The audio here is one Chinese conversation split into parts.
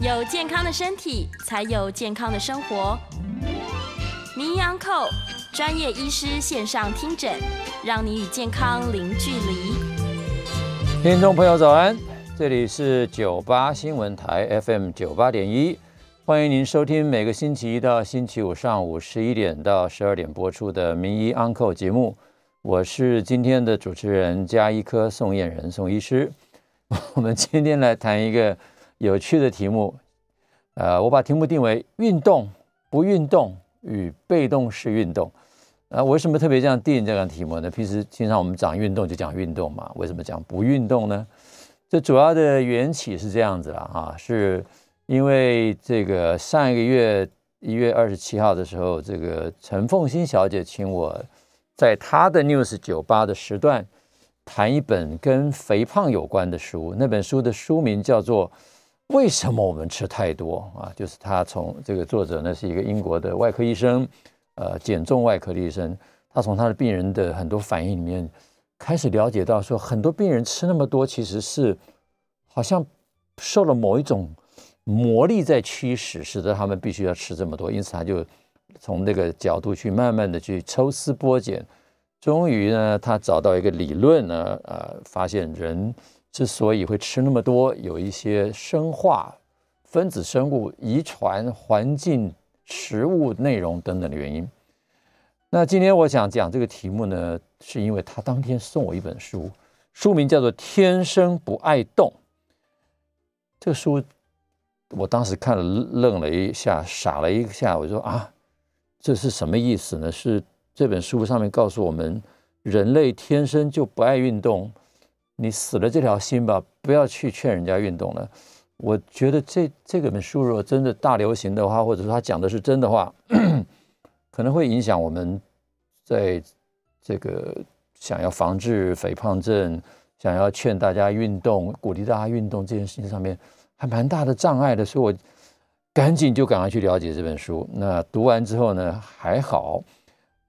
有健康的身体，才有健康的生活。名医安扣专业医师线上听诊，让你与健康零距离。听众朋友早安，这里是九八新闻台 FM 九八点一，欢迎您收听每个星期一到星期五上午十一点到十二点播出的名医安扣节目。我是今天的主持人加医科宋燕人宋医师。我们今天来谈一个。有趣的题目，呃，我把题目定为“运动不运动与被动式运动”。啊，为什么特别这样定这个题目呢？平时经常我们讲运动就讲运动嘛，为什么讲不运动呢？这主要的缘起是这样子了哈，是因为这个上一个月一月二十七号的时候，这个陈凤欣小姐请我在她的 News 酒吧的时段谈一本跟肥胖有关的书，那本书的书名叫做。为什么我们吃太多啊？就是他从这个作者呢是一个英国的外科医生，呃，减重外科的医生。他从他的病人的很多反应里面开始了解到，说很多病人吃那么多，其实是好像受了某一种魔力在驱使，使得他们必须要吃这么多。因此，他就从那个角度去慢慢的去抽丝剥茧，终于呢，他找到一个理论呢，呃，发现人。之所以会吃那么多，有一些生化、分子生物、遗传、环境、食物内容等等的原因。那今天我想讲这个题目呢，是因为他当天送我一本书，书名叫做《天生不爱动》。这个书我当时看了愣了一下，傻了一下，我说啊，这是什么意思呢？是这本书上面告诉我们，人类天生就不爱运动。你死了这条心吧，不要去劝人家运动了。我觉得这这个本书如果真的大流行的话，或者说他讲的是真的话，可能会影响我们在这个想要防治肥胖症、想要劝大家运动、鼓励大家运动这件事情上面，还蛮大的障碍的。所以我赶紧就赶快去了解这本书。那读完之后呢，还好，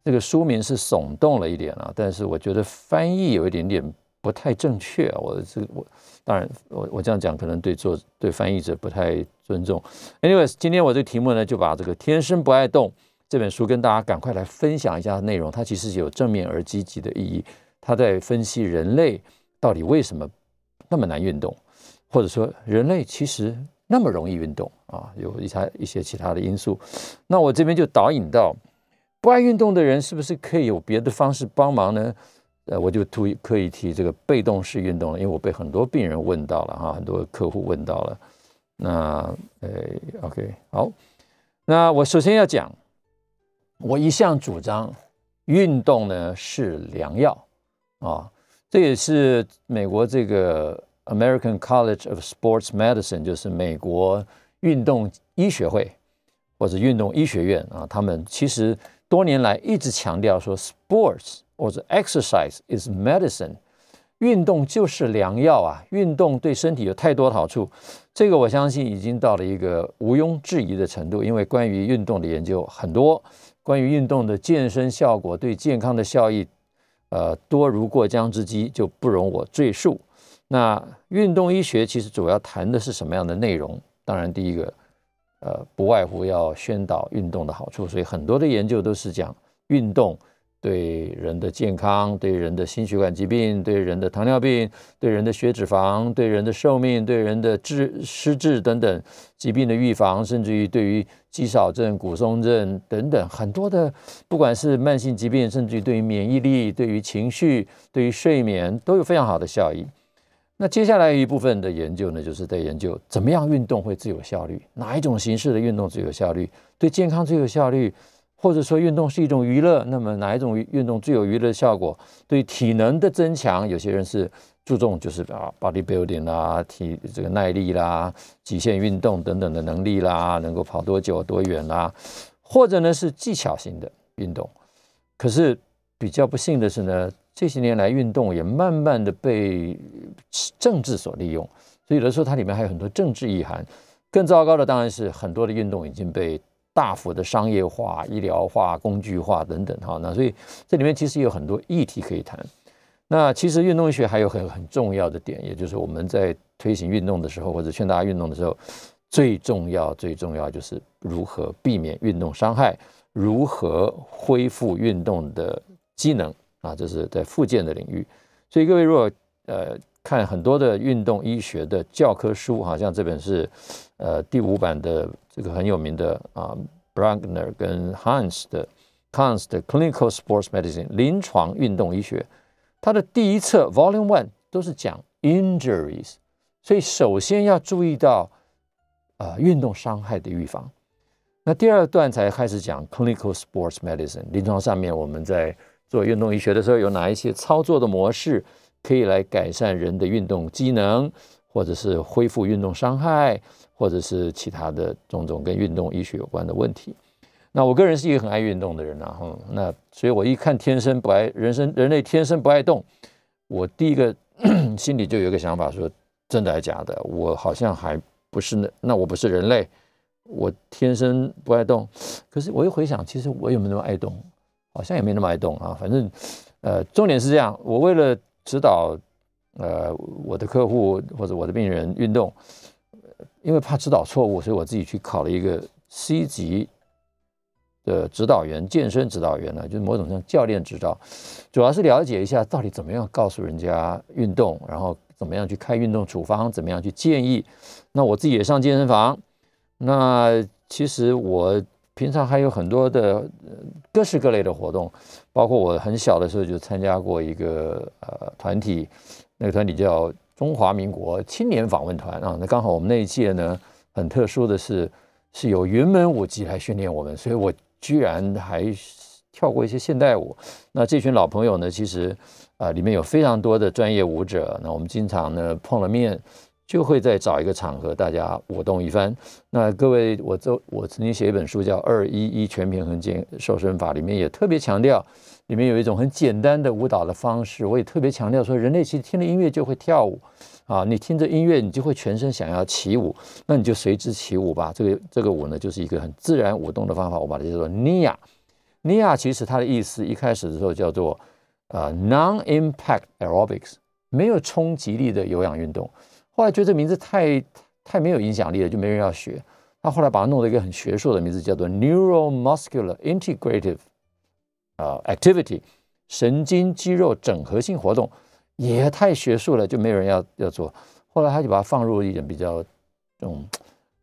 这个书名是耸动了一点啊，但是我觉得翻译有一点点。不太正确！我这我当然我我这样讲可能对做对翻译者不太尊重。Anyways，今天我这个题目呢就把这个《天生不爱动》这本书跟大家赶快来分享一下内容。它其实有正面而积极的意义。它在分析人类到底为什么那么难运动，或者说人类其实那么容易运动啊？有一些一些其他的因素。那我这边就导引到不爱运动的人是不是可以有别的方式帮忙呢？呃，我就突刻意提这个被动式运动了，因为我被很多病人问到了哈，很多客户问到了。那呃，OK，好，那我首先要讲，我一向主张运动呢是良药啊，这也是美国这个 American College of Sports Medicine，就是美国运动医学会或者运动医学院啊，他们其实多年来一直强调说 sports。或者 exercise is medicine，运动就是良药啊！运动对身体有太多好处，这个我相信已经到了一个毋庸置疑的程度。因为关于运动的研究很多，关于运动的健身效果对健康的效益，呃，多如过江之鲫，就不容我赘述。那运动医学其实主要谈的是什么样的内容？当然，第一个，呃，不外乎要宣导运动的好处，所以很多的研究都是讲运动。对人的健康，对人的心血管疾病，对人的糖尿病，对人的血脂肪，对人的寿命，对人的智失智等等疾病的预防，甚至于对于肌少症、骨松症等等很多的，不管是慢性疾病，甚至于对于免疫力、对于情绪、对于睡眠都有非常好的效益。那接下来一部分的研究呢，就是在研究怎么样运动会最有效率，哪一种形式的运动最有效率，对健康最有效率。或者说运动是一种娱乐，那么哪一种运动最有娱乐效果？对体能的增强，有些人是注重就是啊，body building 啦，体这个耐力啦，极限运动等等的能力啦，能够跑多久多远啦，或者呢是技巧型的运动。可是比较不幸的是呢，这些年来运动也慢慢的被政治所利用，所以有的时候它里面还有很多政治意涵。更糟糕的当然是很多的运动已经被。大幅的商业化、医疗化、工具化等等，哈，那所以这里面其实有很多议题可以谈。那其实运动学还有很很重要的点，也就是我们在推行运动的时候，或者劝大家运动的时候，最重要最重要就是如何避免运动伤害，如何恢复运动的机能啊，这是在复健的领域。所以各位如果呃看很多的运动医学的教科书，好像这本是呃第五版的这个很有名的啊 Bragner 跟 Hans 的 Hans 的 Clinical Sports Medicine 临床运动医学，它的第一册 Volume One 都是讲 injuries，所以首先要注意到啊运动伤害的预防。那第二段才开始讲 Clinical Sports Medicine 临床上面我们在做运动医学的时候有哪一些操作的模式。可以来改善人的运动机能，或者是恢复运动伤害，或者是其他的种种跟运动医学有关的问题。那我个人是一个很爱运动的人啊，哈，那所以我一看天生不爱人生，人类天生不爱动，我第一个 心里就有一个想法说，真的还假的？我好像还不是那那我不是人类，我天生不爱动。可是我又回想，其实我有没有那么爱动？好像也没那么爱动啊。反正呃，重点是这样，我为了。指导呃我的客户或者我的病人运动，因为怕指导错误，所以我自己去考了一个 C 级的指导员，健身指导员呢，就是某种像教练指导，主要是了解一下到底怎么样告诉人家运动，然后怎么样去开运动处方，怎么样去建议。那我自己也上健身房，那其实我。平常还有很多的各式各类的活动，包括我很小的时候就参加过一个呃团体，那个团体叫中华民国青年访问团啊。那刚好我们那一届呢，很特殊的是是有云门舞集来训练我们，所以我居然还跳过一些现代舞。那这群老朋友呢，其实啊里面有非常多的专业舞者，那我们经常呢碰了面。就会再找一个场合，大家舞动一番。那各位，我这我曾经写一本书叫《二一一全平衡健瘦身法》，里面也特别强调，里面有一种很简单的舞蹈的方式。我也特别强调说，人类其实听了音乐就会跳舞啊，你听着音乐，你就会全身想要起舞，那你就随之起舞吧。这个这个舞呢，就是一个很自然舞动的方法，我把它叫做 Nia。Nia 其实它的意思一开始的时候叫做呃 Non-Impact Aerobics，没有冲击力的有氧运动。后来觉得这名字太太没有影响力了，就没人要学。他后来把它弄了一个很学术的名字，叫做 Neuromuscular Integrative 啊 Activity，神经肌肉整合性活动，也太学术了，就没有人要要做。后来他就把它放入一点比较这种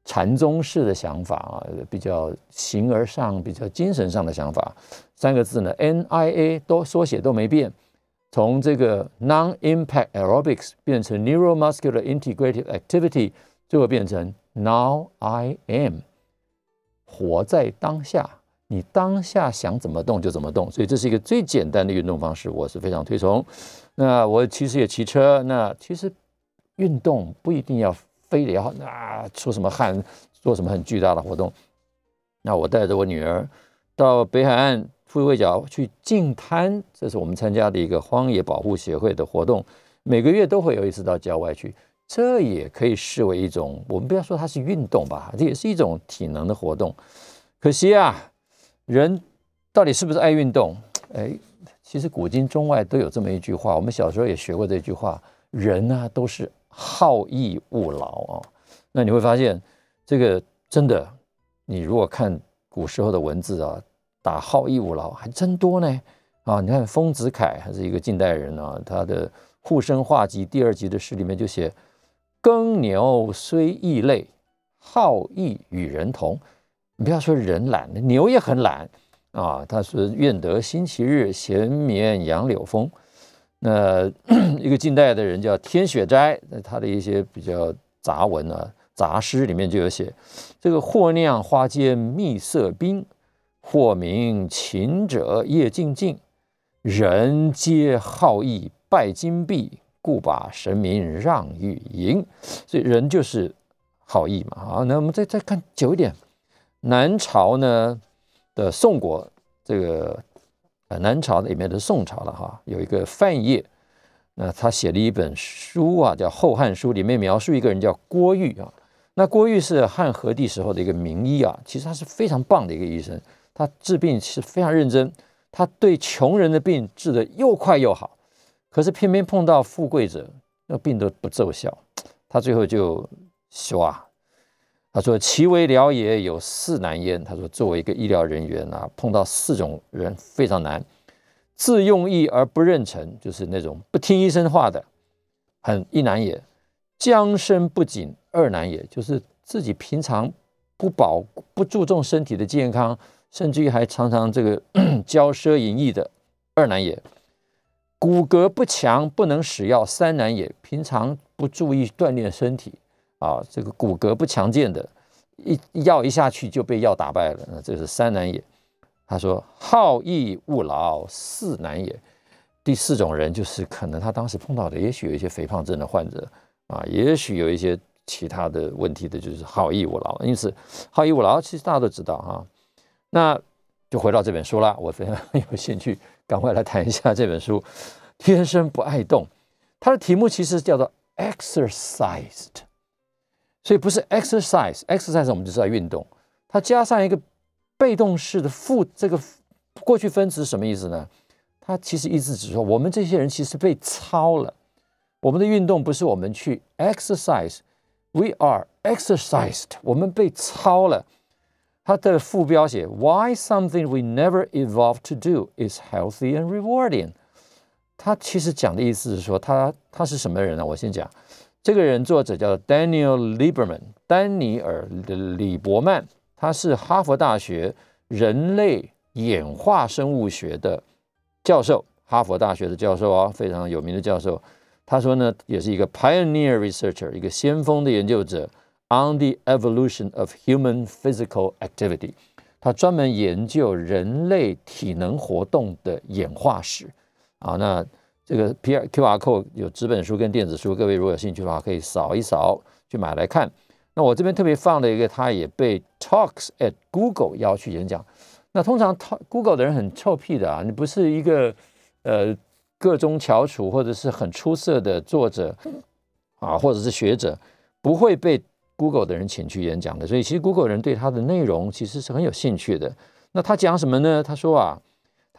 禅宗式的想法啊，比较形而上、比较精神上的想法。三个字呢，NIA 都缩写都没变。从这个 non-impact aerobics 变成 neuromuscular integrative activity，最后变成 now I am，活在当下，你当下想怎么动就怎么动，所以这是一个最简单的运动方式，我是非常推崇。那我其实也骑车，那其实运动不一定要非得要啊出什么汗，做什么很巨大的活动。那我带着我女儿到北海岸。富贵角去净滩，这是我们参加的一个荒野保护协会的活动，每个月都会有一次到郊外去，这也可以视为一种，我们不要说它是运动吧，这也是一种体能的活动。可惜啊，人到底是不是爱运动？哎，其实古今中外都有这么一句话，我们小时候也学过这句话：人呢都是好逸恶劳啊。那你会发现，这个真的，你如果看古时候的文字啊。打好逸恶劳还真多呢，啊，你看丰子恺还是一个近代人啊，他的《护生画集》第二集的诗里面就写：“耕牛虽异类，好逸与人同。”你不要说人懒，牛也很懒啊。他说：“愿得星期日，闲眠杨柳风。”那 一个近代的人叫天雪斋，那他的一些比较杂文啊杂诗里面就有写：“这个货酿花间蜜色冰。”或名秦者夜静静，人皆好逸拜金币，故把神明让与银。所以人就是好逸嘛。好，那我们再再看久一点，南朝呢的宋国，这个呃南朝里面的宋朝了哈，有一个范晔，那他写了一本书啊，叫《后汉书》，里面描述一个人叫郭玉啊。那郭玉是汉和帝时候的一个名医啊，其实他是非常棒的一个医生。他治病是非常认真，他对穷人的病治得又快又好，可是偏偏碰到富贵者，那病都不奏效。他最后就说啊，他说：“其为疗也，有四难焉。”他说：“作为一个医疗人员啊，碰到四种人非常难。自用意而不认成，就是那种不听医生话的，很一难也；将身不谨，二难也，就是自己平常不保、不注重身体的健康，甚至于还常常这个 骄奢淫逸的，二难也；骨骼不强，不能使药，三难也，平常不注意锻炼身体。”啊，这个骨骼不强健的，一药一下去就被药打败了，那这是三难也。他说：“好逸恶劳，四难也。”第四种人就是可能他当时碰到的，也许有一些肥胖症的患者啊，也许有一些其他的问题的，就是好逸恶劳。因此，好逸恶劳其实大家都知道哈。那就回到这本书了，我非常有兴趣，赶快来谈一下这本书。天生不爱动，它的题目其实叫做 “exercised”。所以不是 exercise，exercise 我们就知道运动，它加上一个被动式的副这个过去分词什么意思呢？它其实意思只说我们这些人其实被操了，我们的运动不是我们去 exercise，we are exercised，我们被操了。它的副标写 Why something we never evolved to do is healthy and rewarding。它其实讲的意思是说，他他是什么人呢？我先讲。这个人作者叫 Daniel Lieberman，丹尼尔李伯曼，他是哈佛大学人类演化生物学的教授，哈佛大学的教授啊，非常有名的教授。他说呢，也是一个 pioneer researcher，一个先锋的研究者 on the evolution of human physical activity。他专门研究人类体能活动的演化史啊，那。这个 P R Q R code 有纸本书跟电子书，各位如果有兴趣的话，可以扫一扫去买来看。那我这边特别放了一个，他也被 Talks at Google 邀去演讲。那通常 Google 的人很臭屁的啊，你不是一个呃个中翘楚或者是很出色的作者啊，或者是学者，不会被 Google 的人请去演讲的。所以其实 Google 人对他的内容其实是很有兴趣的。那他讲什么呢？他说啊。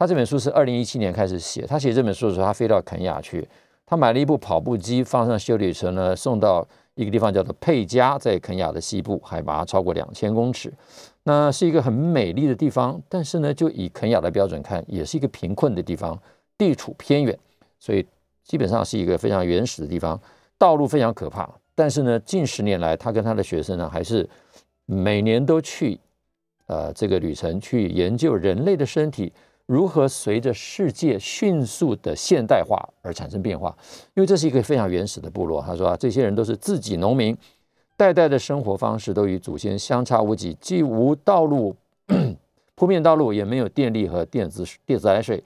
他这本书是二零一七年开始写。他写这本书的时候，他飞到肯亚去，他买了一部跑步机，放上修理车呢，送到一个地方叫做佩加，在肯亚的西部，海拔超过两千公尺。那是一个很美丽的地方，但是呢，就以肯亚的标准看，也是一个贫困的地方，地处偏远，所以基本上是一个非常原始的地方，道路非常可怕。但是呢，近十年来，他跟他的学生呢，还是每年都去呃这个旅程，去研究人类的身体。如何随着世界迅速的现代化而产生变化？因为这是一个非常原始的部落。他说啊，这些人都是自己农民，代代的生活方式都与祖先相差无几，既无道路 铺面道路，也没有电力和电子电自来水，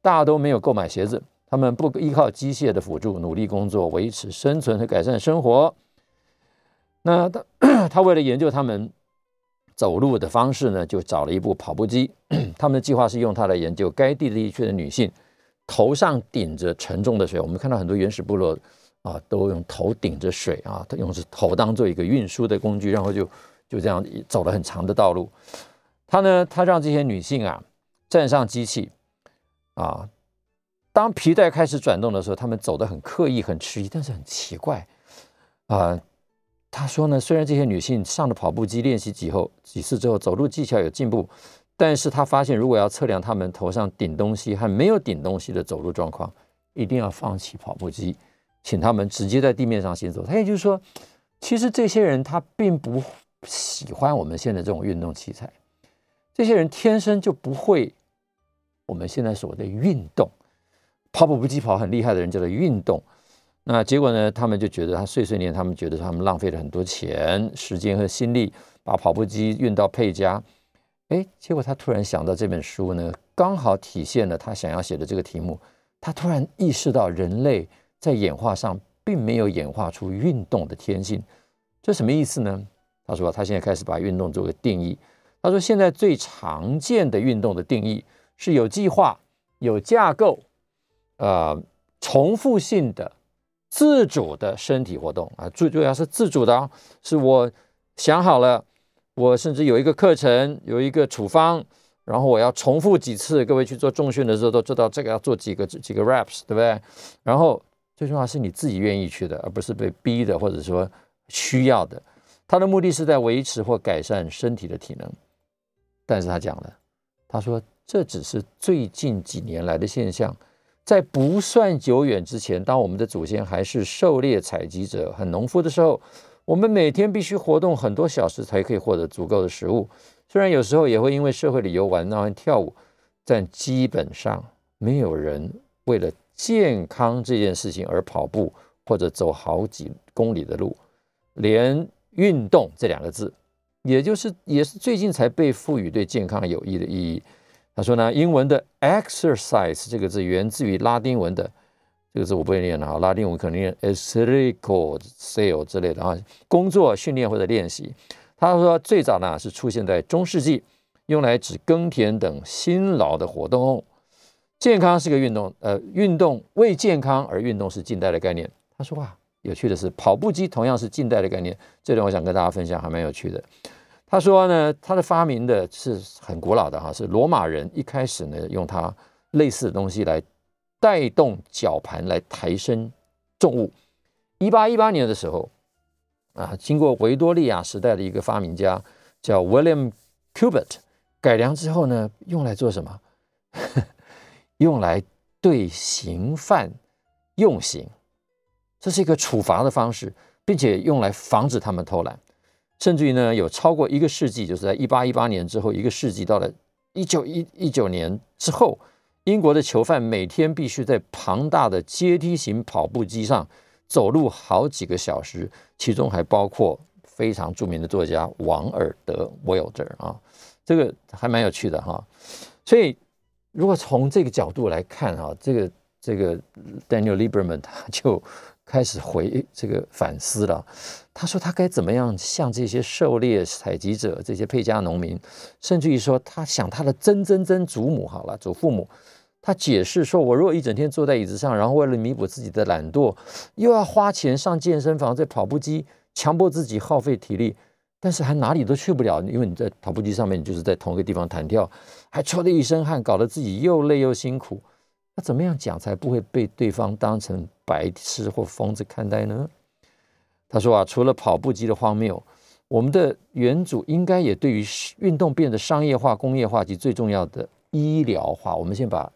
大都没有购买鞋子。他们不依靠机械的辅助，努力工作，维持生存和改善生活。那他 他为了研究他们。走路的方式呢，就找了一部跑步机。他们的计划是用它来研究该地地区的女性头上顶着沉重的水。我们看到很多原始部落啊，都用头顶着水啊，用头当做一个运输的工具，然后就就这样走了很长的道路。他呢，他让这些女性啊站上机器啊，当皮带开始转动的时候，他们走得很刻意、很迟疑，但是很奇怪啊。他说呢，虽然这些女性上了跑步机练习几后几次之后，走路技巧有进步，但是他发现如果要测量她们头上顶东西和没有顶东西的走路状况，一定要放弃跑步机，请他们直接在地面上行走。他也就是说，其实这些人他并不喜欢我们现在这种运动器材，这些人天生就不会我们现在所谓的运动，跑步机跑很厉害的人叫做运动。那结果呢？他们就觉得他碎碎念，他们觉得他们浪费了很多钱、时间和心力，把跑步机运到佩加。哎，结果他突然想到这本书呢，刚好体现了他想要写的这个题目。他突然意识到，人类在演化上并没有演化出运动的天性。这什么意思呢？他说，他现在开始把运动做个定义。他说，现在最常见的运动的定义是有计划、有架构、呃，重复性的。自主的身体活动啊，最主要是自主的啊，是我想好了，我甚至有一个课程，有一个处方，然后我要重复几次。各位去做重训的时候都知道，这个要做几个几个 reps，对不对？然后最重要是你自己愿意去的，而不是被逼的，或者说需要的。他的目的是在维持或改善身体的体能。但是他讲了，他说这只是最近几年来的现象，在不算久远之前，当我们的祖先还是狩猎采集者、很农夫的时候，我们每天必须活动很多小时才可以获得足够的食物。虽然有时候也会因为社会旅游、玩闹和跳舞，但基本上没有人为了健康这件事情而跑步或者走好几公里的路，连运动这两个字。也就是也是最近才被赋予对健康有益的意义。他说呢，英文的 exercise 这个字源自于拉丁文的这个字我不会念了哈，拉丁文可能念 exercise l 之类的啊，工作、训练或者练习。他说最早呢是出现在中世纪，用来指耕田等辛劳的活动。健康是个运动，呃，运动为健康而运动是近代的概念。他说啊。有趣的是，跑步机同样是近代的概念，这点我想跟大家分享，还蛮有趣的。他说呢，他的发明的是很古老的哈，是罗马人一开始呢用它类似的东西来带动绞盘来抬升重物。一八一八年的时候，啊，经过维多利亚时代的一个发明家叫 William Cubitt 改良之后呢，用来做什么？用来对刑犯用刑。这是一个处罚的方式，并且用来防止他们偷懒，甚至于呢，有超过一个世纪，就是在一八一八年之后，一个世纪到了一九一一九年之后，英国的囚犯每天必须在庞大的阶梯型跑步机上走路好几个小时，其中还包括非常著名的作家王尔德 （Wilder） 啊，这个还蛮有趣的哈。所以，如果从这个角度来看啊，这个这个 Daniel Lieberman 他就。开始回这个反思了，他说他该怎么样向这些狩猎采集者、这些配家农民，甚至于说他想他的曾曾曾祖母好了，祖父母，他解释说，我如果一整天坐在椅子上，然后为了弥补自己的懒惰，又要花钱上健身房、在跑步机，强迫自己耗费体力，但是还哪里都去不了，因为你在跑步机上面，你就是在同一个地方弹跳，还出了一身汗，搞得自己又累又辛苦。那怎么样讲才不会被对方当成白痴或疯子看待呢？他说啊，除了跑步机的荒谬，我们的原主应该也对于运动变得商业化、工业化及最重要的医疗化。我们先把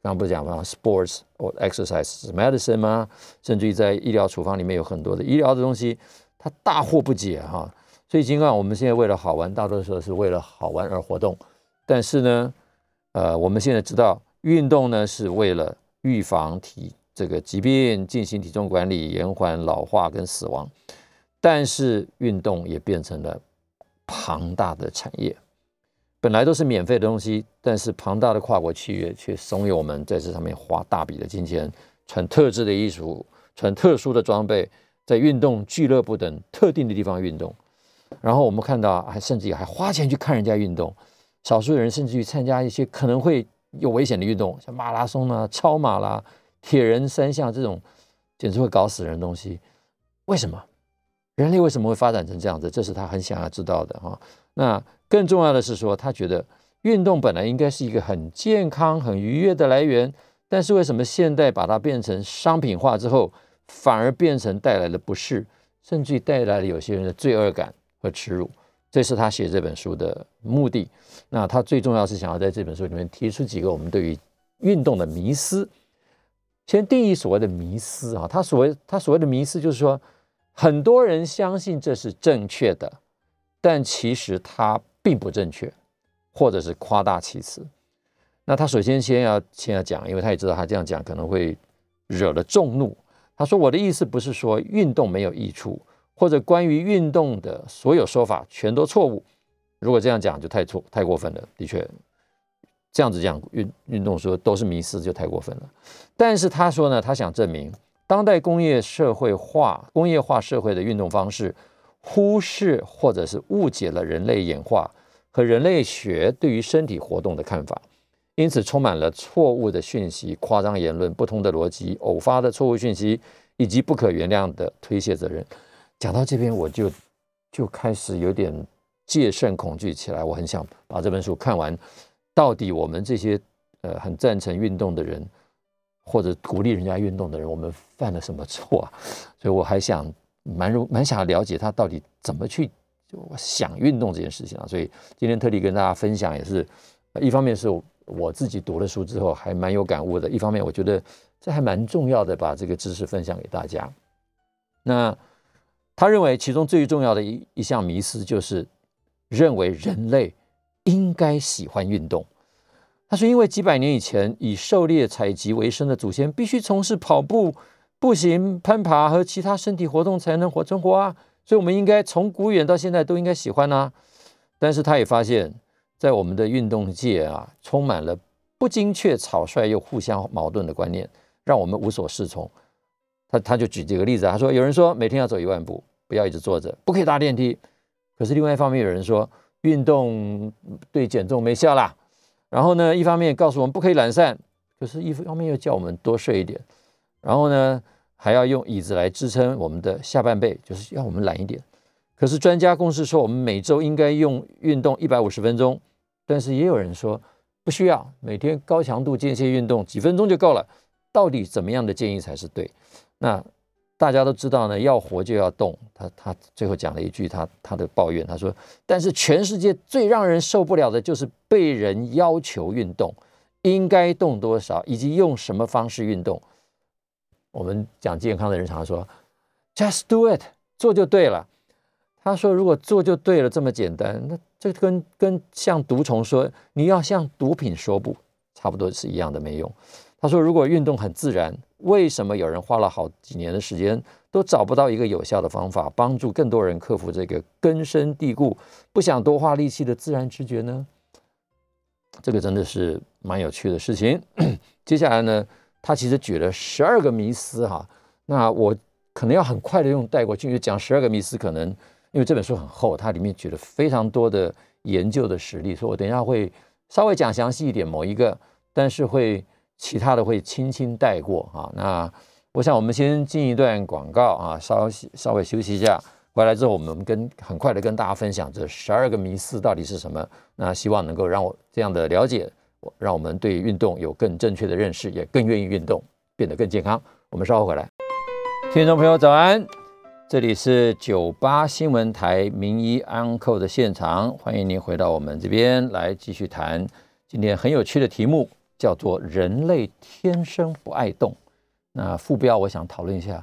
刚不是讲吗？Sports or exercise medicine 吗？甚至于在医疗处方里面有很多的医疗的东西，他大惑不解哈。所以尽管我们现在为了好玩，大多数是为了好玩而活动，但是呢，呃，我们现在知道。运动呢是为了预防体这个疾病，进行体重管理，延缓老化跟死亡。但是运动也变成了庞大的产业，本来都是免费的东西，但是庞大的跨国企业却怂恿我们在这上面花大笔的金钱，穿特制的衣服，穿特殊的装备，在运动俱乐部等特定的地方运动。然后我们看到，还甚至还花钱去看人家运动，少数人甚至于参加一些可能会。有危险的运动，像马拉松啊、超马啦、铁人三项这种，简直会搞死人的东西。为什么？人类为什么会发展成这样子？这是他很想要知道的哈。那更重要的是说，他觉得运动本来应该是一个很健康、很愉悦的来源，但是为什么现代把它变成商品化之后，反而变成带来了不适，甚至于带来了有些人的罪恶感和耻辱？这是他写这本书的目的。那他最重要是想要在这本书里面提出几个我们对于运动的迷思。先定义所谓的迷思啊，他所谓他所谓的迷思就是说，很多人相信这是正确的，但其实它并不正确，或者是夸大其词。那他首先先要先要讲，因为他也知道他这样讲可能会惹了众怒。他说：“我的意思不是说运动没有益处。”或者关于运动的所有说法全都错误，如果这样讲就太错太过分了。的确，这样子讲运运动说都是迷思就太过分了。但是他说呢，他想证明当代工业社会化、工业化社会的运动方式忽视或者是误解了人类演化和人类学对于身体活动的看法，因此充满了错误的讯息、夸张言论、不同的逻辑、偶发的错误讯息以及不可原谅的推卸责任。讲到这边，我就就开始有点戒慎恐惧起来。我很想把这本书看完，到底我们这些呃很赞成运动的人，或者鼓励人家运动的人，我们犯了什么错啊？所以我还想蛮蛮想了解他到底怎么去想运动这件事情啊。所以今天特地跟大家分享，也是一方面是我自己读了书之后还蛮有感悟的，一方面我觉得这还蛮重要的，把这个知识分享给大家。那他认为其中最重要的一一项迷思就是认为人类应该喜欢运动。他说，因为几百年以前以狩猎采集为生的祖先必须从事跑步、步行、攀爬和其他身体活动才能活存活啊，所以我们应该从古远到现在都应该喜欢啊。但是他也发现，在我们的运动界啊，充满了不精确、草率又互相矛盾的观念，让我们无所适从。他他就举这个例子，他说有人说每天要走一万步，不要一直坐着，不可以搭电梯。可是另外一方面有人说运动对减重没效啦。然后呢，一方面告诉我们不可以懒散，可是一方面又叫我们多睡一点。然后呢，还要用椅子来支撑我们的下半背，就是要我们懒一点。可是专家公式说我们每周应该用运动一百五十分钟，但是也有人说不需要，每天高强度间歇运动几分钟就够了。到底怎么样的建议才是对？那大家都知道呢，要活就要动。他他最后讲了一句他他的抱怨，他说：“但是全世界最让人受不了的就是被人要求运动，应该动多少，以及用什么方式运动。”我们讲健康的人常常说：“Just do it，做就对了。”他说：“如果做就对了这么简单，那这跟跟像毒虫说你要向毒品说不，差不多是一样的没用。”他说：“如果运动很自然，为什么有人花了好几年的时间都找不到一个有效的方法，帮助更多人克服这个根深蒂固、不想多花力气的自然直觉呢？”这个真的是蛮有趣的事情。接下来呢，他其实举了十二个迷思哈。那我可能要很快的用带过去，讲十二个迷思，可能因为这本书很厚，它里面举了非常多的研究的实例，所以我等一下会稍微讲详细一点某一个，但是会。其他的会轻轻带过啊。那我想我们先进一段广告啊，稍稍微休息一下。回来之后，我们跟很快的跟大家分享这十二个迷思到底是什么。那希望能够让我这样的了解，让我们对运动有更正确的认识，也更愿意运动，变得更健康。我们稍后回来。听众朋友早安，这里是九八新闻台名医 Uncle 的现场，欢迎您回到我们这边来继续谈今天很有趣的题目。叫做人类天生不爱动。那副标我想讨论一下，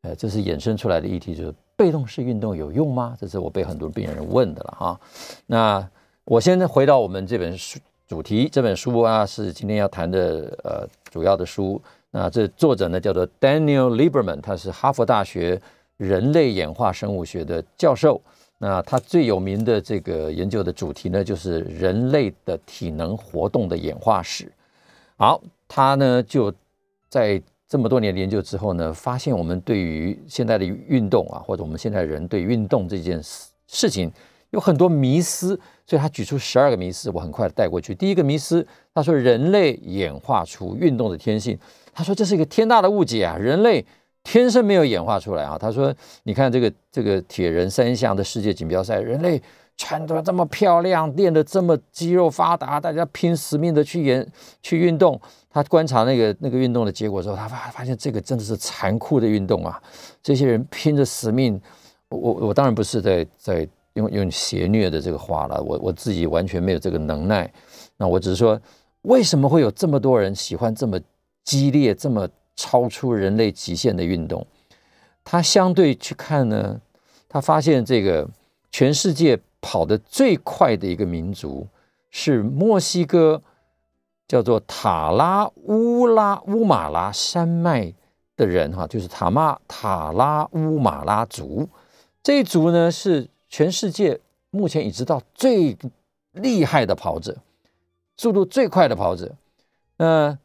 呃，这是衍生出来的议题，就是被动式运动有用吗？这是我被很多病人问的了哈。那我先回到我们这本书主题，这本书啊是今天要谈的呃主要的书。那这作者呢叫做 Daniel Lieberman，他是哈佛大学人类演化生物学的教授。那他最有名的这个研究的主题呢，就是人类的体能活动的演化史。好，他呢就在这么多年研究之后呢，发现我们对于现在的运动啊，或者我们现在人对运动这件事事情有很多迷思，所以他举出十二个迷思，我很快带过去。第一个迷思，他说人类演化出运动的天性，他说这是一个天大的误解啊，人类天生没有演化出来啊。他说，你看这个这个铁人三项的世界锦标赛，人类。穿得这么漂亮，练得这么肌肉发达，大家拼死命的去演去运动。他观察那个那个运动的结果之后，他发发现这个真的是残酷的运动啊！这些人拼着死命，我我当然不是在在用用邪虐的这个话了，我我自己完全没有这个能耐。那我只是说，为什么会有这么多人喜欢这么激烈、这么超出人类极限的运动？他相对去看呢，他发现这个全世界。跑得最快的一个民族是墨西哥，叫做塔拉乌拉乌马拉山脉的人哈，就是塔马塔拉乌马拉族。这一族呢是全世界目前已知道最厉害的跑者，速度最快的跑者。那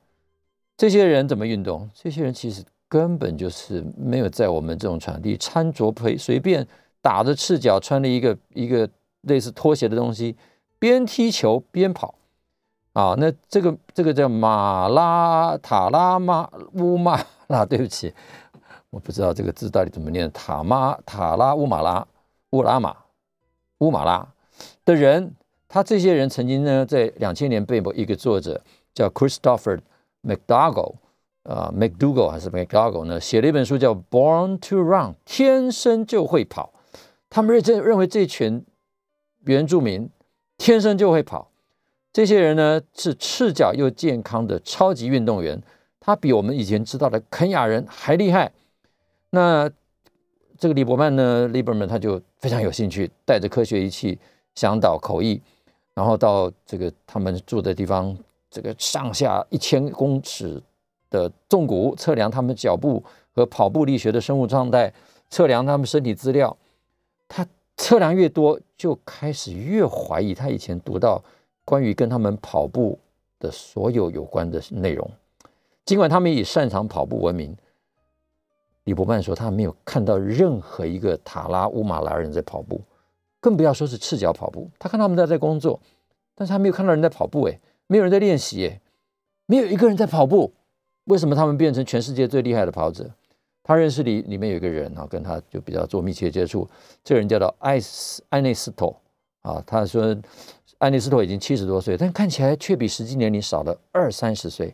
这些人怎么运动？这些人其实根本就是没有在我们这种场地穿着随随便打着赤脚，穿了一个一个。类似拖鞋的东西，边踢球边跑，啊，那这个这个叫马拉塔拉马乌马拉，对不起，我不知道这个字到底怎么念，塔马塔拉乌马拉乌拉马乌马拉。的人，他这些人曾经呢，在两千年被某一个作者叫 Christopher McDougall，呃 McDougall 还是 McDougall 呢，写了一本书叫《Born to Run》，天生就会跑。他们认真认为这群原住民天生就会跑，这些人呢是赤脚又健康的超级运动员，他比我们以前知道的肯雅人还厉害。那这个李伯曼呢，Lieberman 他就非常有兴趣，带着科学仪器向导口译，然后到这个他们住的地方，这个上下一千公尺的纵谷测量他们脚步和跑步力学的生物状态，测量他们身体资料。他测量越多，就开始越怀疑他以前读到关于跟他们跑步的所有有关的内容。尽管他们以擅长跑步闻名。李伯曼说：“他没有看到任何一个塔拉乌马拉人在跑步，更不要说是赤脚跑步。他看他们在在工作，但是他没有看到人在跑步。哎，没有人在练习。哎，没有一个人在跑步。为什么他们变成全世界最厉害的跑者？他认识里里面有一个人啊，跟他就比较做密切接触。这个人叫做艾斯艾内斯托啊。他说，艾内斯托已经七十多岁，但看起来却比实际年龄少了二三十岁。”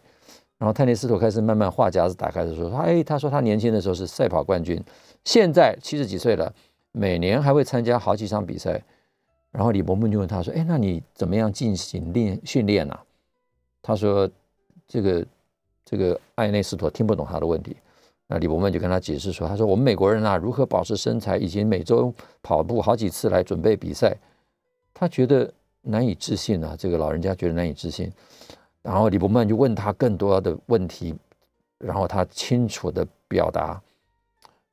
然后泰内斯托开始慢慢话匣子打开的时候，他哎，他说他年轻的时候是赛跑冠军，现在七十几岁了，每年还会参加好几场比赛。然后李伯木就问他说：“哎，那你怎么样进行练训练呢？”他说：“这个这个艾内斯托听不懂他的问题。”那李伯曼就跟他解释说：“他说我们美国人啊，如何保持身材，以及每周跑步好几次来准备比赛，他觉得难以置信啊，这个老人家觉得难以置信。”然后李伯曼就问他更多的问题，然后他清楚的表达，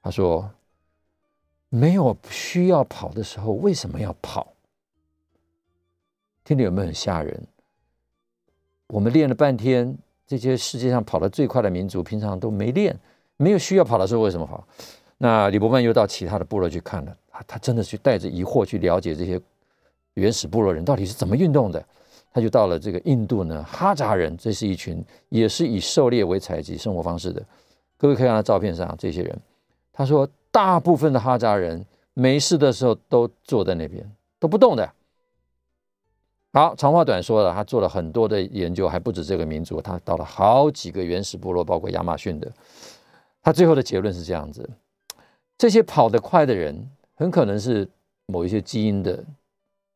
他说：“没有需要跑的时候，为什么要跑？听听有没有很吓人？我们练了半天，这些世界上跑得最快的民族，平常都没练，没有需要跑的时候，为什么跑？”那李伯曼又到其他的部落去看了，他他真的去带着疑惑去了解这些原始部落人到底是怎么运动的。他就到了这个印度呢，哈扎人，这是一群也是以狩猎为采集生活方式的。各位可以看到照片上这些人，他说大部分的哈扎人没事的时候都坐在那边都不动的。好，长话短说了，他做了很多的研究，还不止这个民族，他到了好几个原始部落，包括亚马逊的。他最后的结论是这样子：这些跑得快的人，很可能是某一些基因的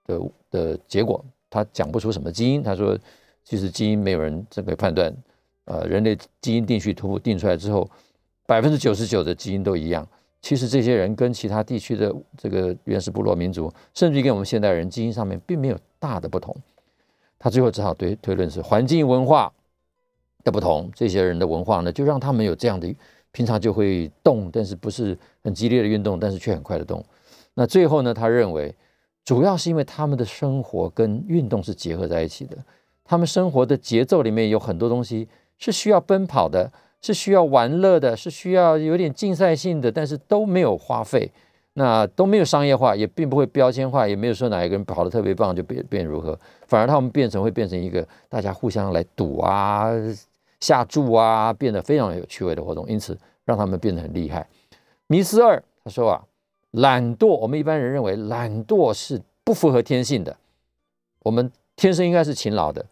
的的结果。他讲不出什么基因，他说，其实基因没有人这个判断，呃，人类基因定序图定出来之后，百分之九十九的基因都一样。其实这些人跟其他地区的这个原始部落民族，甚至于跟我们现代人基因上面并没有大的不同。他最后只好推推论是环境文化的不同，这些人的文化呢，就让他们有这样的平常就会动，但是不是很激烈的运动，但是却很快的动。那最后呢，他认为。主要是因为他们的生活跟运动是结合在一起的，他们生活的节奏里面有很多东西是需要奔跑的，是需要玩乐的，是需要有点竞赛性的，但是都没有花费，那都没有商业化，也并不会标签化，也没有说哪一个人跑得特别棒就变变如何，反而他们变成会变成一个大家互相来赌啊、下注啊，变得非常有趣味的活动，因此让他们变得很厉害。迷思二，他说啊。懒惰，我们一般人认为懒惰是不符合天性的，我们天生应该是勤劳的。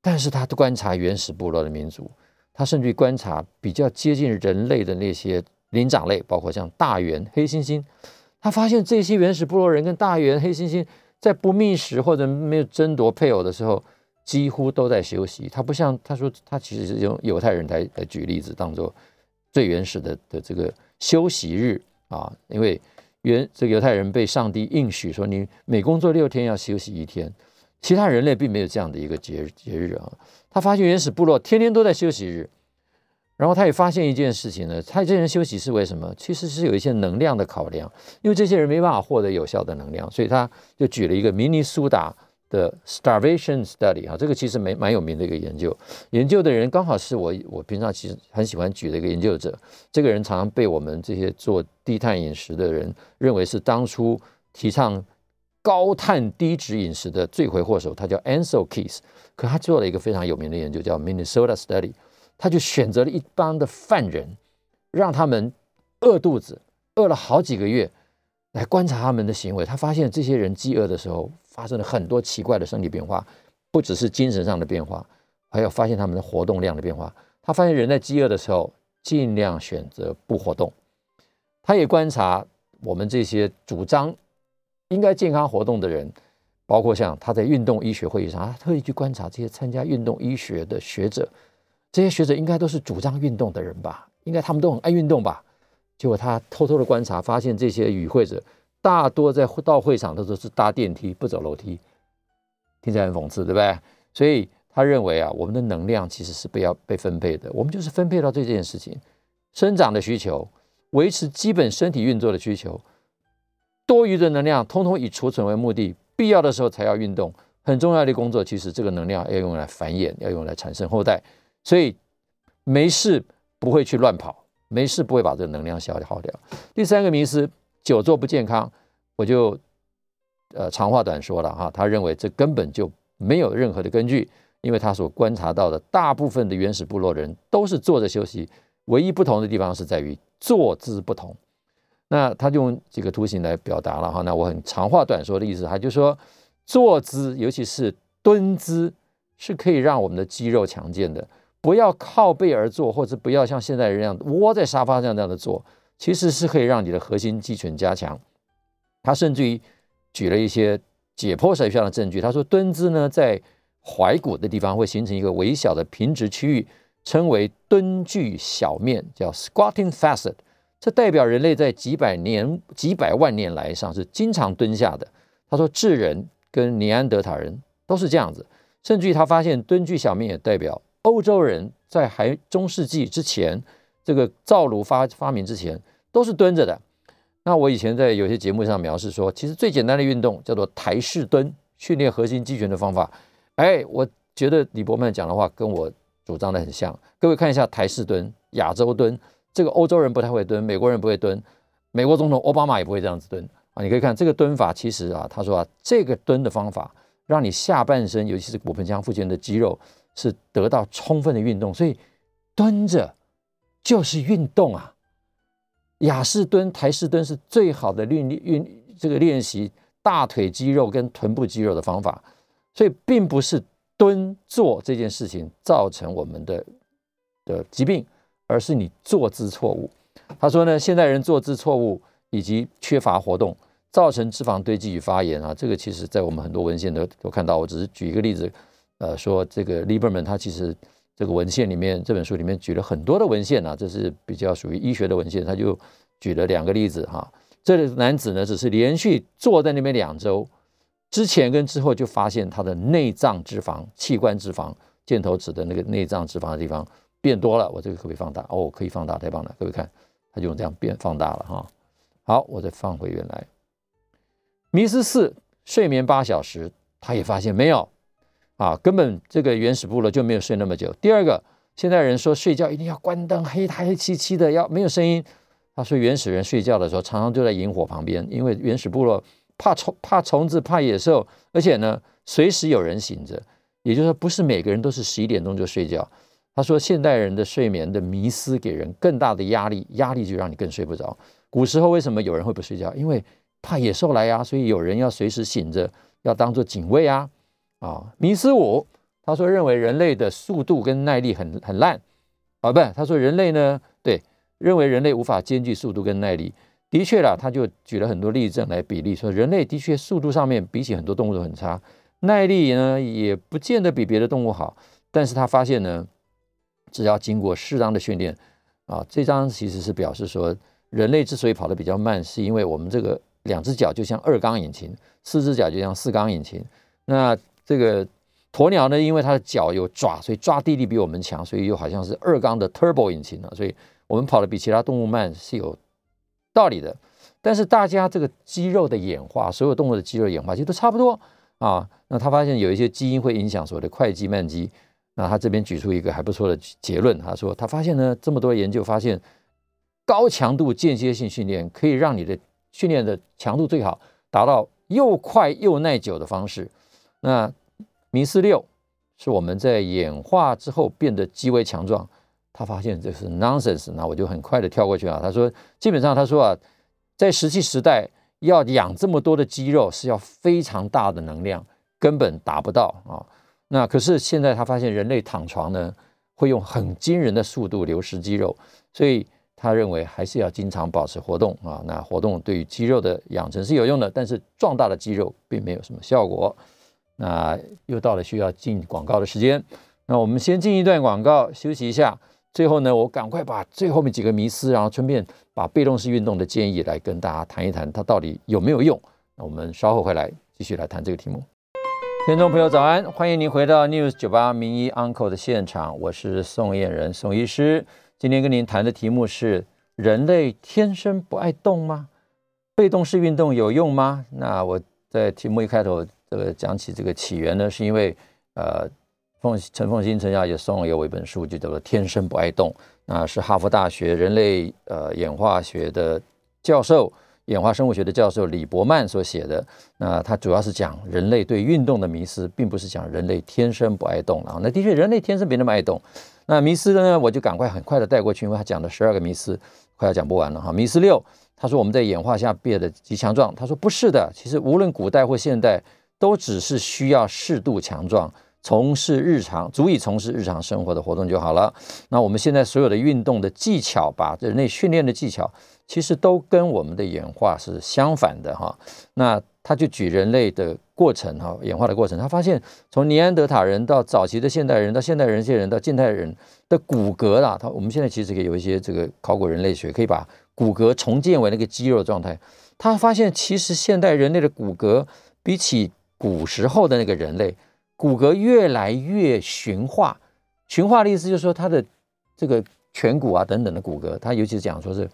但是他观察原始部落的民族，他甚至于观察比较接近人类的那些灵长类，包括像大猿、黑猩猩，他发现这些原始部落人跟大猿、黑猩猩在不觅食或者没有争夺配偶的时候，几乎都在休息。他不像他说，他其实是用犹太人来来举例子，当做最原始的的这个休息日。啊，因为原这个犹太人被上帝应许说，你每工作六天要休息一天，其他人类并没有这样的一个节日节日啊。他发现原始部落天天都在休息日，然后他也发现一件事情呢，他这些人休息是为什么？其实是有一些能量的考量，因为这些人没办法获得有效的能量，所以他就举了一个明尼苏达。的 starvation study 啊，这个其实蛮蛮有名的一个研究，研究的人刚好是我我平常其实很喜欢举的一个研究者，这个人常常被我们这些做低碳饮食的人认为是当初提倡高碳低脂饮食的罪魁祸首，他叫 Ansel Keys，可他做了一个非常有名的研究叫 Minnesota study，他就选择了一帮的犯人，让他们饿肚子，饿了好几个月，来观察他们的行为，他发现这些人饥饿的时候。发生了很多奇怪的生理变化，不只是精神上的变化，还有发现他们的活动量的变化。他发现人在饥饿的时候尽量选择不活动。他也观察我们这些主张应该健康活动的人，包括像他在运动医学会议上，他特意去观察这些参加运动医学的学者，这些学者应该都是主张运动的人吧？应该他们都很爱运动吧？结果他偷偷的观察，发现这些与会者大多在到会场的时候是搭电梯不走楼梯，听起来很讽刺，对不对？所以他认为啊，我们的能量其实是被要被分配的，我们就是分配到这件事情，生长的需求，维持基本身体运作的需求，多余的能量通通以储存为目的，必要的时候才要运动。很重要的工作，其实这个能量要用来繁衍，要用来产生后代，所以没事不会去乱跑，没事不会把这个能量消耗掉。第三个迷思，久坐不健康，我就呃长话短说了哈，他认为这根本就。没有任何的根据，因为他所观察到的大部分的原始部落人都是坐着休息，唯一不同的地方是在于坐姿不同。那他就用几个图形来表达了哈。那我很长话短说的意思，他就说坐姿，尤其是蹲姿，是可以让我们的肌肉强健的。不要靠背而坐，或者不要像现在人一样窝在沙发上这样的坐，其实是可以让你的核心肌群加强。他甚至于举了一些。解剖学上的证据，他说蹲姿呢，在踝骨的地方会形成一个微小的平直区域，称为蹲距小面，叫 squatting facet。这代表人类在几百年、几百万年来上是经常蹲下的。他说智人跟尼安德塔人都是这样子，甚至于他发现蹲距小面也代表欧洲人在还中世纪之前，这个灶炉发发明之前都是蹲着的。那我以前在有些节目上描述说，其实最简单的运动叫做台式蹲，训练核心肌群的方法。哎，我觉得李伯曼讲的话跟我主张的很像。各位看一下台式蹲、亚洲蹲，这个欧洲人不太会蹲，美国人不会蹲，美国总统奥巴马也不会这样子蹲啊。你可以看这个蹲法，其实啊，他说啊，这个蹲的方法让你下半身，尤其是骨盆腔附近的肌肉是得到充分的运动，所以蹲着就是运动啊。雅式蹲、台式蹲是最好的练练这个练习大腿肌肉跟臀部肌肉的方法，所以并不是蹲坐这件事情造成我们的的疾病，而是你坐姿错误。他说呢，现代人坐姿错误以及缺乏活动，造成脂肪堆积与发炎啊。这个其实在我们很多文献都都看到。我只是举一个例子，呃，说这个 Lieberman 他其实。这个文献里面，这本书里面举了很多的文献啊，这是比较属于医学的文献，他就举了两个例子哈。这个男子呢，只是连续坐在那边两周，之前跟之后就发现他的内脏脂肪、器官脂肪，箭头指的那个内脏脂肪的地方变多了。我这个可不可以放大哦，可以放大，太棒了，各位看，他就用这样变放大了哈。好，我再放回原来。迷思四，睡眠八小时，他也发现没有。啊，根本这个原始部落就没有睡那么久。第二个，现代人说睡觉一定要关灯，黑黑漆漆的，要没有声音。他说原始人睡觉的时候常常就在萤火旁边，因为原始部落怕虫、怕虫子、怕野兽，而且呢随时有人醒着。也就是说，不是每个人都是十一点钟就睡觉。他说现代人的睡眠的迷思给人更大的压力，压力就让你更睡不着。古时候为什么有人会不睡觉？因为怕野兽来呀，所以有人要随时醒着，要当做警卫啊。啊，迷思五，他说认为人类的速度跟耐力很很烂，啊，不，他说人类呢，对，认为人类无法兼具速度跟耐力。的确啦，他就举了很多例证来比例，说人类的确速度上面比起很多动物都很差，耐力呢也不见得比别的动物好。但是他发现呢，只要经过适当的训练，啊，这张其实是表示说，人类之所以跑得比较慢，是因为我们这个两只脚就像二缸引擎，四只脚就像四缸引擎，那。这个鸵鸟呢，因为它的脚有爪，所以抓地力比我们强，所以又好像是二缸的 turbo 引擎啊，所以我们跑的比其他动物慢是有道理的。但是大家这个肌肉的演化，所有动物的肌肉演化其实都差不多啊。那他发现有一些基因会影响所谓的快肌慢肌。那他这边举出一个还不错的结论，他说他发现呢，这么多研究发现，高强度间歇性训练可以让你的训练的强度最好，达到又快又耐久的方式。那迷思六是我们在演化之后变得极为强壮，他发现这是 nonsense，那我就很快的跳过去啊。他说，基本上他说啊，在石器时代要养这么多的肌肉是要非常大的能量，根本达不到啊。那可是现在他发现人类躺床呢，会用很惊人的速度流失肌肉，所以他认为还是要经常保持活动啊。那活动对于肌肉的养成是有用的，但是壮大的肌肉并没有什么效果。那又到了需要进广告的时间，那我们先进一段广告休息一下。最后呢，我赶快把最后面几个迷思，然后顺便把被动式运动的建议来跟大家谈一谈，它到底有没有用？那我们稍后回来继续来谈这个题目。听众朋友早安，欢迎您回到 News 九八名医 Uncle 的现场，我是宋燕人宋医师。今天跟您谈的题目是：人类天生不爱动吗？被动式运动有用吗？那我在题目一开头这个讲起这个起源呢，是因为呃。凤陈凤新陈小姐送了我一本书，就叫做《天生不爱动》，那是哈佛大学人类呃演化学的教授、演化生物学的教授李伯曼所写的。那他主要是讲人类对运动的迷思，并不是讲人类天生不爱动啊。那的确，人类天生没那么爱动。那迷思呢，我就赶快很快的带过去，因为他讲的十二个迷思快要讲不完了哈。迷思六，他说我们在演化下变得极强壮，他说不是的，其实无论古代或现代，都只是需要适度强壮。从事日常足以从事日常生活的活动就好了。那我们现在所有的运动的技巧，把人类训练的技巧，其实都跟我们的演化是相反的哈。那他就举人类的过程哈，演化的过程，他发现从尼安德塔人到早期的现代人，到现代人这些人到近代人的骨骼啦，他我们现在其实可以有一些这个考古人类学，可以把骨骼重建为那个肌肉状态。他发现其实现代人类的骨骼比起古时候的那个人类。骨骼越来越驯化，驯化的意思就是说，它的这个颧骨啊等等的骨骼，它尤其是讲说是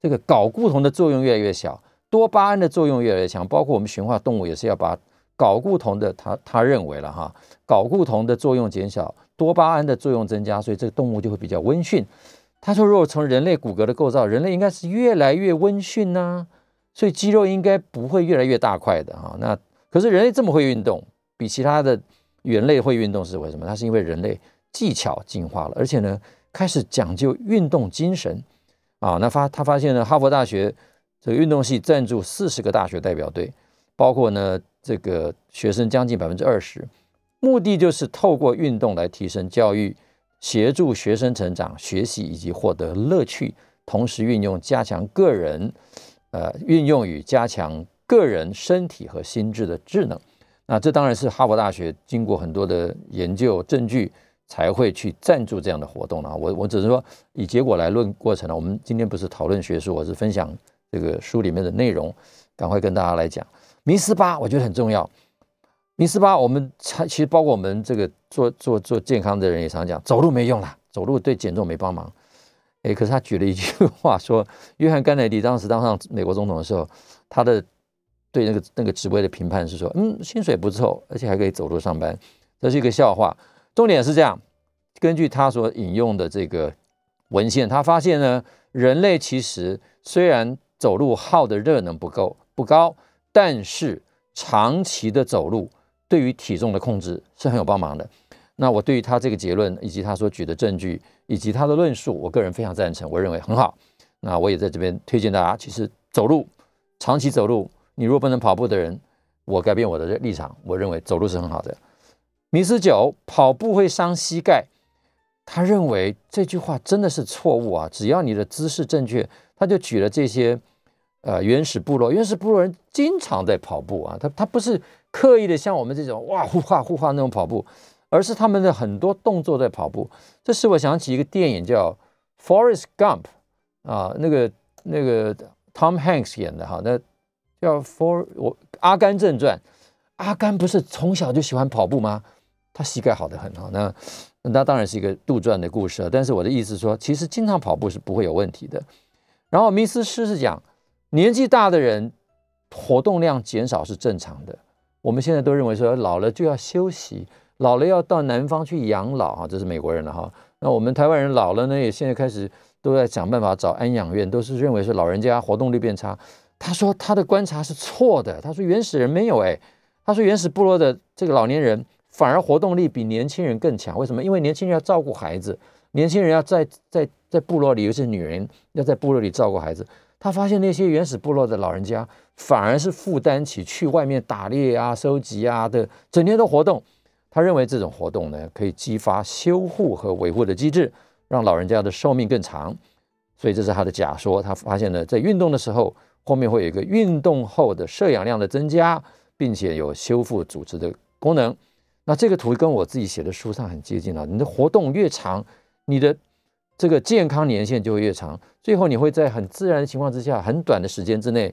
这个睾固酮的作用越来越小，多巴胺的作用越来越强。包括我们驯化动物也是要把睾固酮的，他他认为了哈，睾固酮的作用减小，多巴胺的作用增加，所以这个动物就会比较温驯。他说，如果从人类骨骼的构造，人类应该是越来越温驯呐，所以肌肉应该不会越来越大块的哈。那可是人类这么会运动，比其他的。猿类会运动是为什么？它是因为人类技巧进化了，而且呢开始讲究运动精神啊。那发他发现呢，哈佛大学这个运动系赞助四十个大学代表队，包括呢这个学生将近百分之二十，目的就是透过运动来提升教育，协助学生成长、学习以及获得乐趣，同时运用加强个人呃运用与加强个人身体和心智的智能。那这当然是哈佛大学经过很多的研究证据才会去赞助这样的活动了。我我只是说以结果来论过程了。我们今天不是讨论学术，我是分享这个书里面的内容，赶快跟大家来讲。迷思八我觉得很重要。迷思八，我们其实包括我们这个做做做健康的人也常讲，走路没用啦，走路对减重没帮忙。哎，可是他举了一句话说，约翰甘乃迪当时当上美国总统的时候，他的。对那个那个职位的评判是说，嗯，薪水不错，而且还可以走路上班，这是一个笑话。重点是这样，根据他所引用的这个文献，他发现呢，人类其实虽然走路耗的热能不够不高，但是长期的走路对于体重的控制是很有帮忙的。那我对于他这个结论以及他所举的证据以及他的论述，我个人非常赞成，我认为很好。那我也在这边推荐大家，其实走路长期走路。你如果不能跑步的人，我改变我的立场，我认为走路是很好的。迷思九，跑步会伤膝盖。他认为这句话真的是错误啊！只要你的姿势正确，他就举了这些呃原始部落，原始部落人经常在跑步啊，他他不是刻意的像我们这种哇呼哈呼哈那种跑步，而是他们的很多动作在跑步。这使我想起一个电影叫《Forest Gump》啊，那个那个 Tom Hanks 演的哈那。叫 For 我《阿甘正传》，阿甘不是从小就喜欢跑步吗？他膝盖好的很哈。那那当然是一个杜撰的故事了。但是我的意思说，其实经常跑步是不会有问题的。然后迷思师是讲，年纪大的人活动量减少是正常的。我们现在都认为说，老了就要休息，老了要到南方去养老啊，这是美国人了哈。那我们台湾人老了呢，也现在开始都在想办法找安养院，都是认为说老人家活动力变差。他说他的观察是错的。他说原始人没有哎，他说原始部落的这个老年人反而活动力比年轻人更强。为什么？因为年轻人要照顾孩子，年轻人要在在在部落里，尤其是女人要在部落里照顾孩子。他发现那些原始部落的老人家反而是负担起去外面打猎啊、收集啊的，整天都活动。他认为这种活动呢，可以激发修护和维护的机制，让老人家的寿命更长。所以这是他的假说。他发现呢，在运动的时候，后面会有一个运动后的摄氧量的增加，并且有修复组织的功能。那这个图跟我自己写的书上很接近了。你的活动越长，你的这个健康年限就会越长。最后你会在很自然的情况之下，很短的时间之内，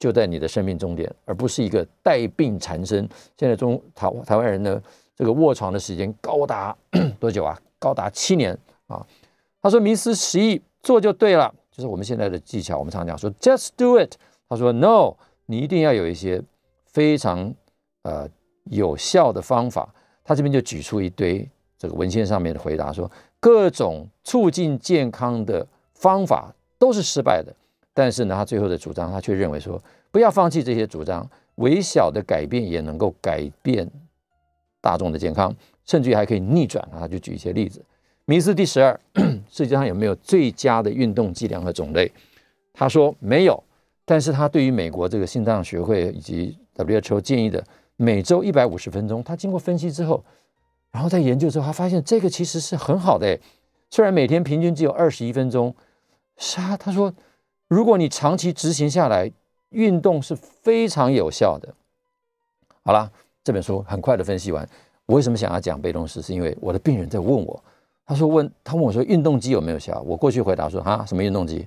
就在你的生命终点，而不是一个带病缠身。现在中台台湾人呢，这个卧床的时间高达多久啊？高达七年啊！他说迷思十亿。做就对了，就是我们现在的技巧。我们常讲说，just do it。他说，no，你一定要有一些非常呃有效的方法。他这边就举出一堆这个文献上面的回答，说各种促进健康的方法都是失败的。但是呢，他最后的主张，他却认为说，不要放弃这些主张，微小的改变也能够改变大众的健康，甚至于还可以逆转。他就举一些例子。迷思第十二，世界上有没有最佳的运动剂量和种类？他说没有，但是他对于美国这个心脏学会以及 WHO 建议的每周一百五十分钟，他经过分析之后，然后在研究之后，他发现这个其实是很好的。虽然每天平均只有二十一分钟，是啊，他说如果你长期执行下来，运动是非常有效的。好了，这本书很快的分析完。我为什么想要讲被动式？是因为我的病人在问我。他说：“问他问我说，运动机有没有效？我过去回答说：啊，什么运动机？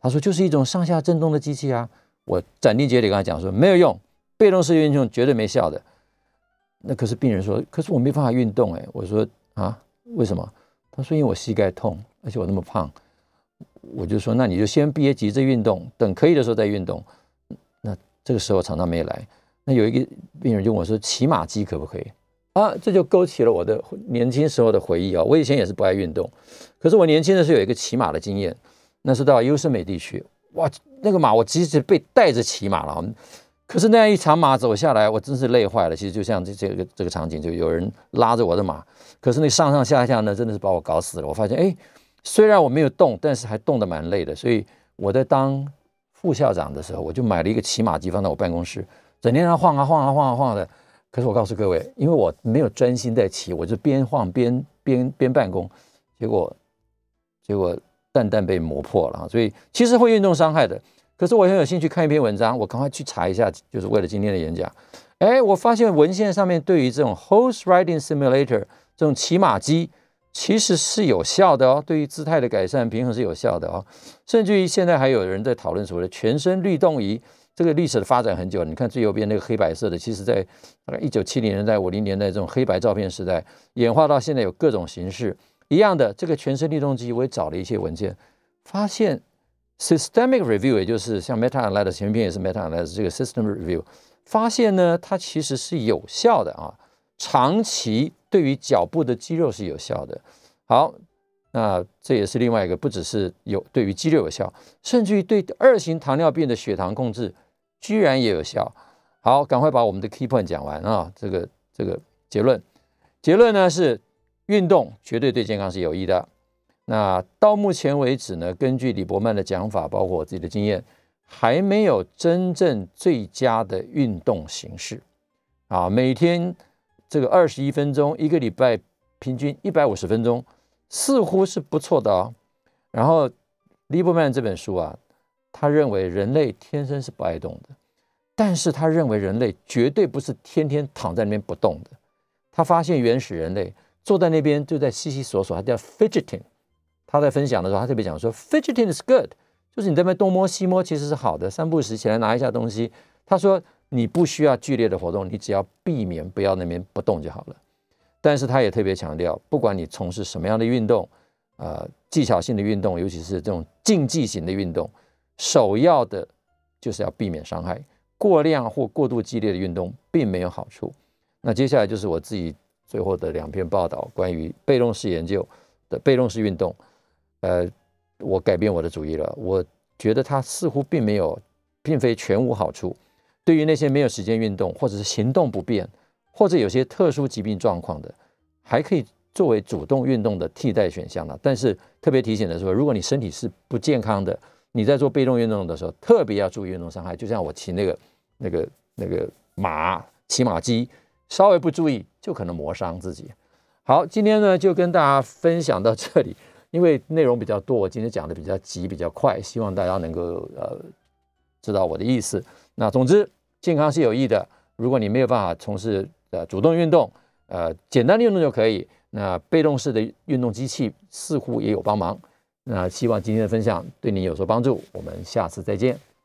他说就是一种上下震动的机器啊。我斩钉截铁跟他讲说，没有用，被动式运动绝对没效的。那可是病人说，可是我没办法运动哎。我说啊，为什么？他说因为我膝盖痛，而且我那么胖。我就说那你就先别急着运动，等可以的时候再运动。那这个时候常常没来。那有一个病人就问我说，骑马机可不可以？”啊，这就勾起了我的年轻时候的回忆啊！我以前也是不爱运动，可是我年轻的时候有一个骑马的经验，那是到优胜美地区，哇，那个马我即使被带着骑马了，可是那样一场马走下来，我真是累坏了。其实就像这这个这个场景，就有人拉着我的马，可是那上上下下呢，真的是把我搞死了。我发现，哎，虽然我没有动，但是还动得蛮累的。所以我在当副校长的时候，我就买了一个骑马机放在我办公室，整天上晃啊晃啊晃啊晃的。可是我告诉各位，因为我没有专心在骑，我就边晃边边边办公，结果结果蛋蛋被磨破了所以其实会运动伤害的。可是我很有兴趣看一篇文章，我赶快去查一下，就是为了今天的演讲。哎，我发现文献上面对于这种 horse riding simulator 这种骑马机其实是有效的哦，对于姿态的改善、平衡是有效的哦。甚至于现在还有人在讨论所谓的全身律动仪。这个历史的发展很久，你看最右边那个黑白色的，其实在大概一九七零年代、五零年代这种黑白照片时代，演化到现在有各种形式一样的。这个全身律动机，我也找了一些文件，发现 systemic review，也就是像 meta analysis 前面也是 meta analysis 这个 system review，发现呢，它其实是有效的啊，长期对于脚部的肌肉是有效的。好，那这也是另外一个，不只是有对于肌肉有效，甚至于对二型糖尿病的血糖控制。居然也有效，好，赶快把我们的 key point 讲完啊！这个这个结论，结论呢是运动绝对对健康是有益的。那到目前为止呢，根据李伯曼的讲法，包括我自己的经验，还没有真正最佳的运动形式啊。每天这个二十一分钟，一个礼拜平均一百五十分钟，似乎是不错的哦。然后李伯曼这本书啊。他认为人类天生是不爱动的，但是他认为人类绝对不是天天躺在那边不动的。他发现原始人类坐在那边就在悉悉索索，他叫 fidgeting。他在分享的时候，他特别讲说，fidgeting is good，就是你在那边东摸西摸其实是好的，三步时起来拿一下东西。他说你不需要剧烈的活动，你只要避免不要那边不动就好了。但是他也特别强调，不管你从事什么样的运动，呃，技巧性的运动，尤其是这种竞技型的运动。首要的就是要避免伤害，过量或过度激烈的运动并没有好处。那接下来就是我自己最后的两篇报道，关于被动式研究的被动式运动。呃，我改变我的主意了，我觉得它似乎并没有，并非全无好处。对于那些没有时间运动，或者是行动不便，或者有些特殊疾病状况的，还可以作为主动运动的替代选项了。但是特别提醒的是，如果你身体是不健康的，你在做被动运动的时候，特别要注意运动伤害。就像我骑那个、那个、那个马骑马机，稍微不注意就可能磨伤自己。好，今天呢就跟大家分享到这里，因为内容比较多，我今天讲的比较急比较快，希望大家能够呃知道我的意思。那总之，健康是有益的。如果你没有办法从事呃主动运动，呃简单的运动就可以。那被动式的运动机器似乎也有帮忙。那希望今天的分享对你有所帮助。我们下次再见。